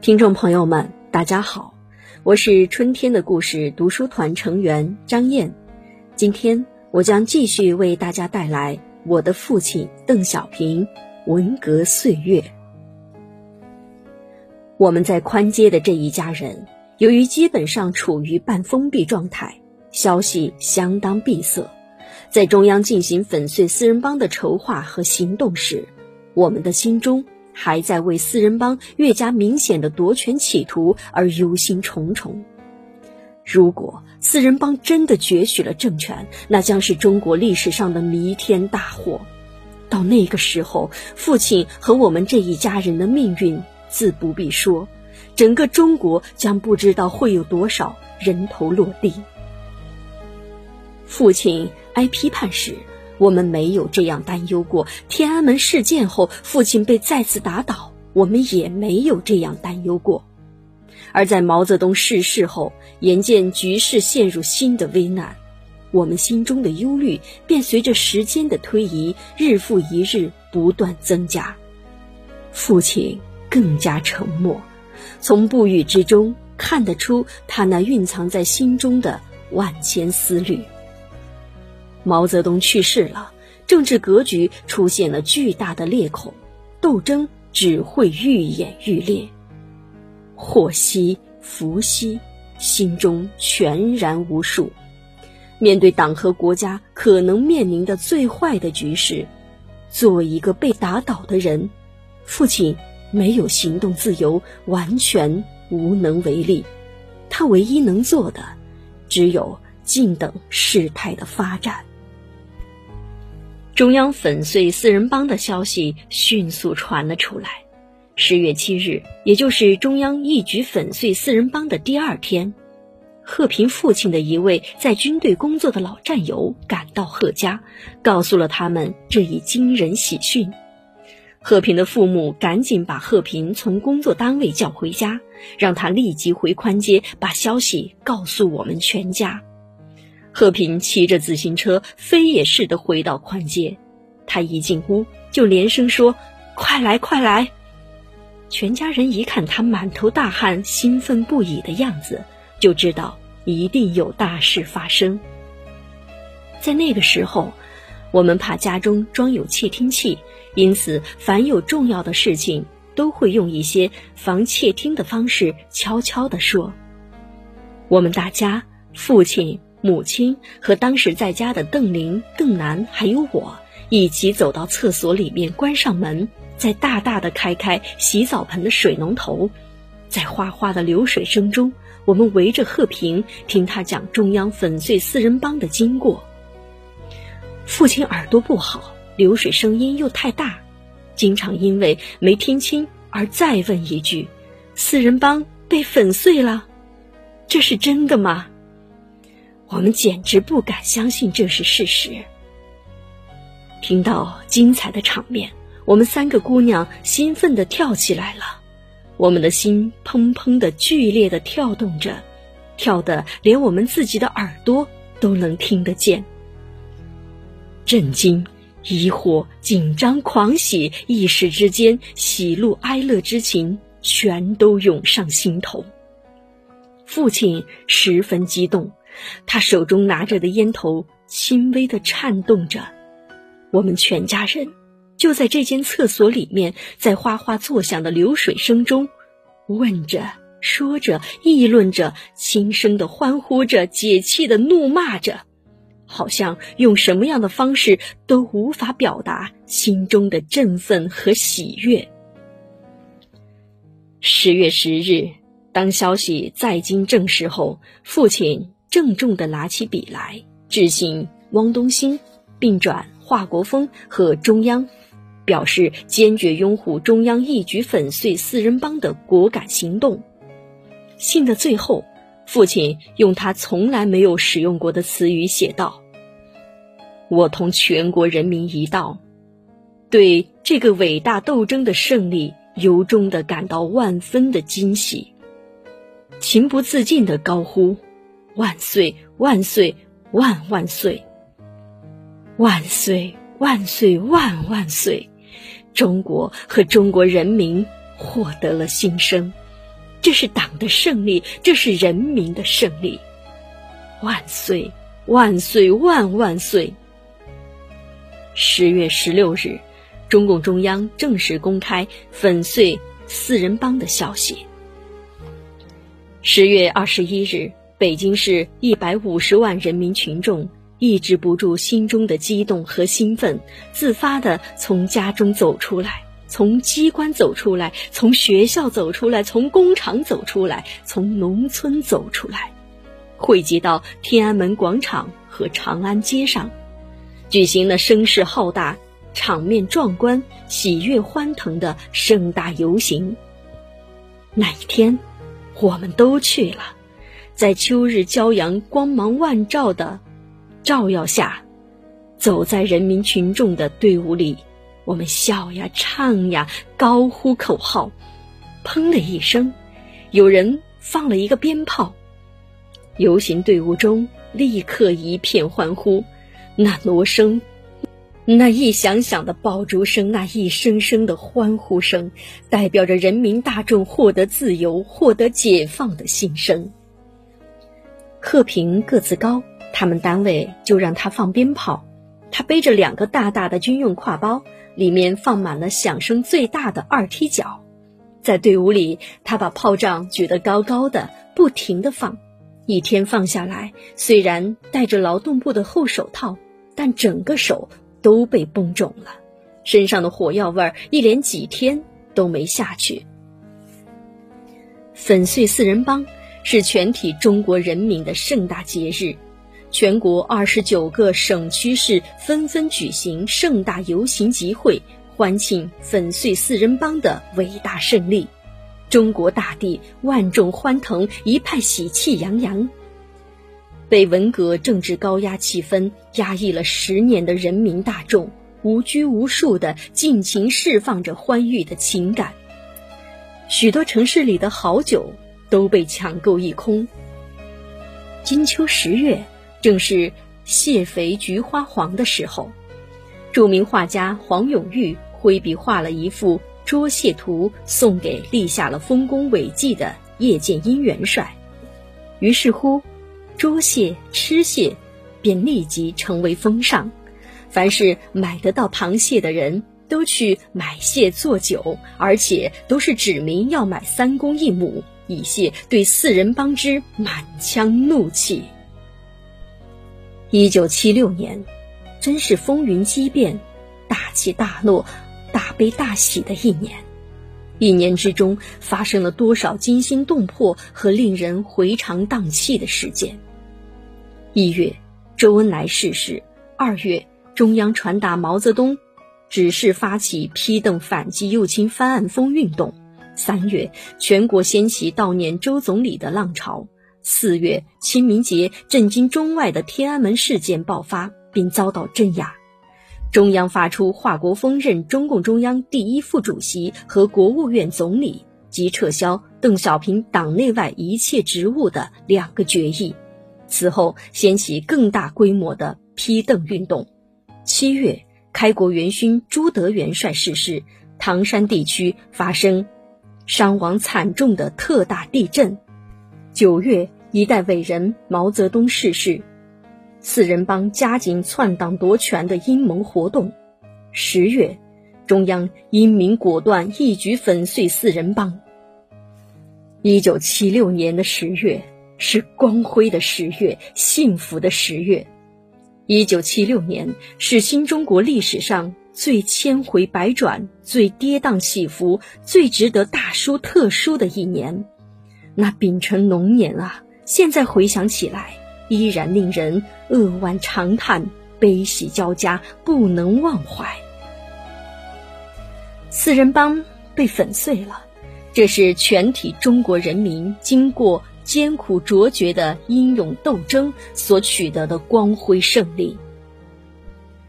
听众朋友们，大家好，我是春天的故事读书团成员张燕。今天我将继续为大家带来我的父亲邓小平文革岁月。我们在宽街的这一家人，由于基本上处于半封闭状态，消息相当闭塞。在中央进行粉碎四人帮的筹划和行动时，我们的心中。还在为四人帮越加明显的夺权企图而忧心忡忡。如果四人帮真的攫取了政权，那将是中国历史上的弥天大祸。到那个时候，父亲和我们这一家人的命运自不必说，整个中国将不知道会有多少人头落地。父亲挨批判时。我们没有这样担忧过。天安门事件后，父亲被再次打倒，我们也没有这样担忧过。而在毛泽东逝世后，眼见局势陷入新的危难，我们心中的忧虑便随着时间的推移，日复一日不断增加。父亲更加沉默，从不语之中看得出他那蕴藏在心中的万千思虑。毛泽东去世了，政治格局出现了巨大的裂口，斗争只会愈演愈烈。祸兮福兮，心中全然无数。面对党和国家可能面临的最坏的局势，作为一个被打倒的人，父亲没有行动自由，完全无能为力。他唯一能做的，只有静等事态的发展。中央粉碎四人帮的消息迅速传了出来。十月七日，也就是中央一举粉碎四人帮的第二天，贺平父亲的一位在军队工作的老战友赶到贺家，告诉了他们这一惊人喜讯。贺平的父母赶紧把贺平从工作单位叫回家，让他立即回宽街，把消息告诉我们全家。贺平骑着自行车飞也似的回到宽街，他一进屋就连声说：“快来，快来！”全家人一看他满头大汗、兴奋不已的样子，就知道一定有大事发生。在那个时候，我们怕家中装有窃听器，因此凡有重要的事情，都会用一些防窃听的方式悄悄地说。我们大家，父亲。母亲和当时在家的邓玲、邓楠还有我一起走到厕所里面，关上门，再大大的开开洗澡盆的水龙头，在哗哗的流水声中，我们围着贺平听他讲中央粉碎四人帮的经过。父亲耳朵不好，流水声音又太大，经常因为没听清而再问一句：“四人帮被粉碎了，这是真的吗？”我们简直不敢相信这是事实。听到精彩的场面，我们三个姑娘兴奋地跳起来了，我们的心砰砰的剧烈的跳动着，跳得连我们自己的耳朵都能听得见。震惊、疑惑、紧张、狂喜，一时之间，喜怒哀乐之情全都涌上心头。父亲十分激动。他手中拿着的烟头轻微的颤动着，我们全家人就在这间厕所里面，在哗哗作响的流水声中，问着、说着、议论着，轻声的欢呼着，解气的怒骂着，好像用什么样的方式都无法表达心中的振奋和喜悦。十月十日，当消息再经证实后，父亲。郑重地拿起笔来，致信汪东兴，并转华国锋和中央，表示坚决拥护中央一举粉碎四人帮的果敢行动。信的最后，父亲用他从来没有使用过的词语写道：“我同全国人民一道，对这个伟大斗争的胜利由衷地感到万分的惊喜，情不自禁地高呼。”万岁！万岁！万万岁！万岁！万岁！万万岁！中国和中国人民获得了新生，这是党的胜利，这是人民的胜利！万岁，万岁，万万岁！十月十六日，中共中央正式公开粉碎四人帮的消息。十月二十一日，北京市一百五十万人民群众抑制不住心中的激动和兴奋，自发的从家中走出来。从机关走出来，从学校走出来，从工厂走出来，从农村走出来，汇集到天安门广场和长安街上，举行了声势浩大、场面壮观、喜悦欢腾的盛大游行。那一天，我们都去了，在秋日骄阳光芒万丈的照耀下，走在人民群众的队伍里。我们笑呀，唱呀，高呼口号，砰的一声，有人放了一个鞭炮，游行队伍中立刻一片欢呼。那锣声，那一响响的爆竹声，那一声声的欢呼声，代表着人民大众获得自由、获得解放的心声。贺平个子高，他们单位就让他放鞭炮，他背着两个大大的军用挎包。里面放满了响声最大的二踢脚，在队伍里，他把炮仗举得高高的，不停地放。一天放下来，虽然戴着劳动部的厚手套，但整个手都被崩肿了，身上的火药味儿一连几天都没下去。粉碎四人帮是全体中国人民的盛大节日。全国二十九个省区市纷纷举行盛大游行集会，欢庆粉碎四人帮的伟大胜利。中国大地万众欢腾，一派喜气洋洋。被文革政治高压气氛压抑了十年的人民大众，无拘无束地尽情释放着欢愉的情感。许多城市里的好酒都被抢购一空。金秋十月。正是蟹肥菊花黄的时候，著名画家黄永玉挥笔画了一幅捉蟹图，送给立下了丰功伟绩的叶剑英元帅。于是乎，捉蟹吃蟹便立即成为风尚，凡是买得到螃蟹的人都去买蟹做酒，而且都是指明要买三公一母，以泄对四人帮之满腔怒气。一九七六年，真是风云激变、大起大落、大悲大喜的一年。一年之中发生了多少惊心动魄和令人回肠荡气的事件？一月，周恩来逝世；二月，中央传达毛泽东指示发起批邓反击右倾翻案风运动；三月，全国掀起悼念周总理的浪潮。四月清明节，震惊中外的天安门事件爆发，并遭到镇压。中央发出华国锋任中共中央第一副主席和国务院总理，及撤销邓小平党内外一切职务的两个决议。此后，掀起更大规模的批邓运动。七月，开国元勋朱德元帅逝世，唐山地区发生伤亡惨重的特大地震。九月。一代伟人毛泽东逝世，四人帮加紧篡党夺权的阴谋活动。十月，中央英明果断，一举粉碎四人帮。一九七六年的十月是光辉的十月，幸福的十月。一九七六年是新中国历史上最千回百转、最跌宕起伏、最值得大书特书的一年。那丙辰龙年啊！现在回想起来，依然令人扼腕长叹，悲喜交加，不能忘怀。四人帮被粉碎了，这是全体中国人民经过艰苦卓绝的英勇斗争所取得的光辉胜利。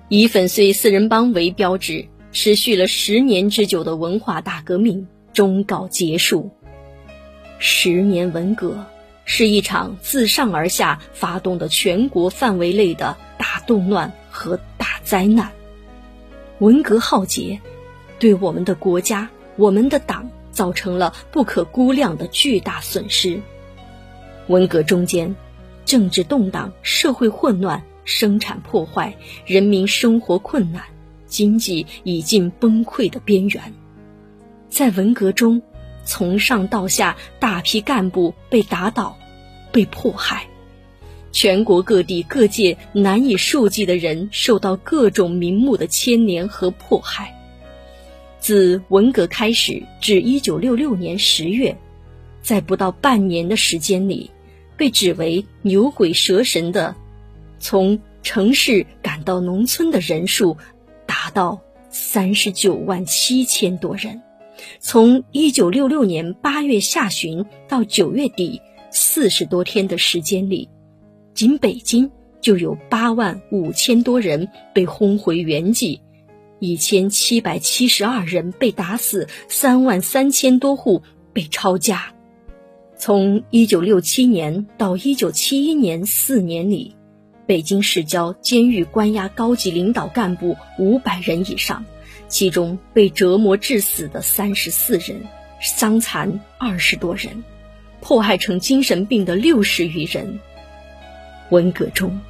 以粉碎四人帮为标志，持续了十年之久的文化大革命终告结束。十年文革。是一场自上而下发动的全国范围内的大动乱和大灾难。文革浩劫，对我们的国家、我们的党造成了不可估量的巨大损失。文革中间，政治动荡，社会混乱，生产破坏，人民生活困难，经济已近崩溃的边缘。在文革中，从上到下，大批干部被打倒，被迫害。全国各地各界难以数计的人受到各种名目的牵连和迫害。自文革开始至一九六六年十月，在不到半年的时间里，被指为牛鬼蛇神的从城市赶到农村的人数达到三十九万七千多人。从一九六六年八月下旬到九月底四十多天的时间里。仅北京就有八万五千多人被轰回原籍，一千七百七十二人被打死，三万三千多户被抄家。从一九六七年到一九七一年四年里，北京市郊监狱关押高级领导干部五百人以上，其中被折磨致死的三十四人，伤残二十多人，迫害成精神病的六十余人。文革中，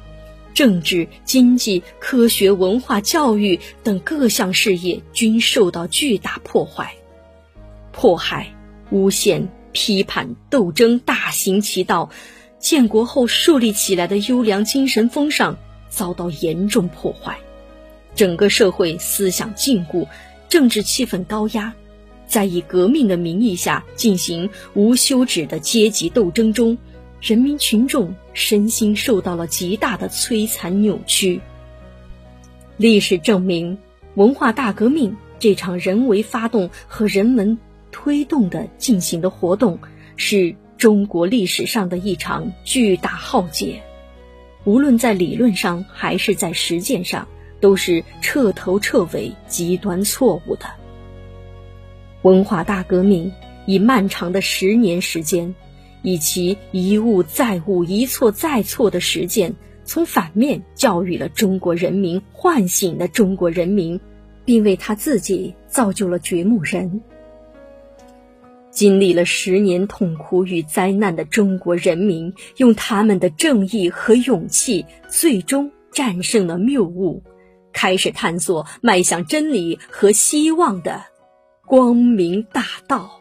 政治、经济、科学、文化、教育等各项事业均受到巨大破坏，迫害、诬陷、批判、斗争大行其道，建国后树立起来的优良精神风尚遭到严重破坏，整个社会思想禁锢，政治气氛高压，在以革命的名义下进行无休止的阶级斗争中。人民群众身心受到了极大的摧残扭曲。历史证明，文化大革命这场人为发动和人文推动的进行的活动，是中国历史上的一场巨大浩劫。无论在理论上还是在实践上，都是彻头彻尾极端错误的。文化大革命以漫长的十年时间。以其一误再误、一错再错的实践，从反面教育了中国人民，唤醒了中国人民，并为他自己造就了掘墓人。经历了十年痛苦与灾难的中国人民，用他们的正义和勇气，最终战胜了谬误，开始探索迈向真理和希望的光明大道。